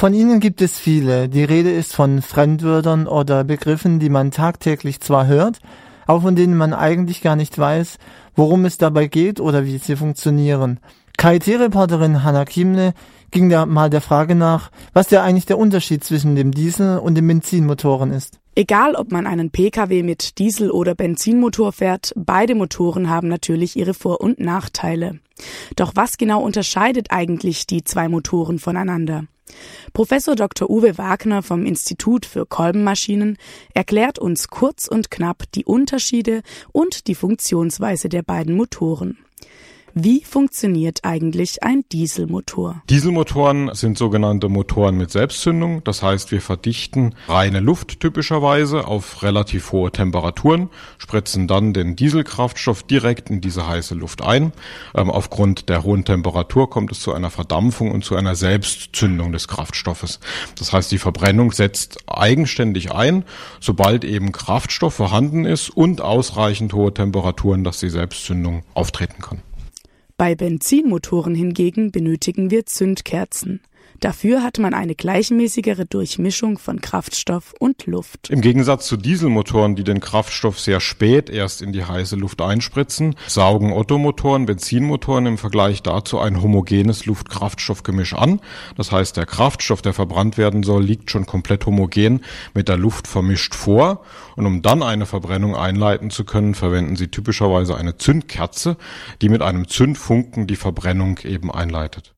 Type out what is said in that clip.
Von ihnen gibt es viele. Die Rede ist von Fremdwörtern oder Begriffen, die man tagtäglich zwar hört, aber von denen man eigentlich gar nicht weiß, worum es dabei geht oder wie sie funktionieren. KIT-Reporterin Hanna Kiemle ging da mal der Frage nach, was der eigentlich der Unterschied zwischen dem Diesel und den Benzinmotoren ist. Egal, ob man einen Pkw mit Diesel- oder Benzinmotor fährt, beide Motoren haben natürlich ihre Vor- und Nachteile. Doch was genau unterscheidet eigentlich die zwei Motoren voneinander? Professor Dr. Uwe Wagner vom Institut für Kolbenmaschinen erklärt uns kurz und knapp die Unterschiede und die Funktionsweise der beiden Motoren. Wie funktioniert eigentlich ein Dieselmotor? Dieselmotoren sind sogenannte Motoren mit Selbstzündung. Das heißt, wir verdichten reine Luft typischerweise auf relativ hohe Temperaturen, spritzen dann den Dieselkraftstoff direkt in diese heiße Luft ein. Ähm, aufgrund der hohen Temperatur kommt es zu einer Verdampfung und zu einer Selbstzündung des Kraftstoffes. Das heißt, die Verbrennung setzt eigenständig ein, sobald eben Kraftstoff vorhanden ist und ausreichend hohe Temperaturen, dass die Selbstzündung auftreten kann. Bei Benzinmotoren hingegen benötigen wir Zündkerzen. Dafür hat man eine gleichmäßigere Durchmischung von Kraftstoff und Luft. Im Gegensatz zu Dieselmotoren, die den Kraftstoff sehr spät erst in die heiße Luft einspritzen, saugen Ottomotoren, Benzinmotoren im Vergleich dazu ein homogenes Luft-Kraftstoff-Gemisch an. Das heißt, der Kraftstoff, der verbrannt werden soll, liegt schon komplett homogen mit der Luft vermischt vor. Und um dann eine Verbrennung einleiten zu können, verwenden sie typischerweise eine Zündkerze, die mit einem Zündfunken die Verbrennung eben einleitet.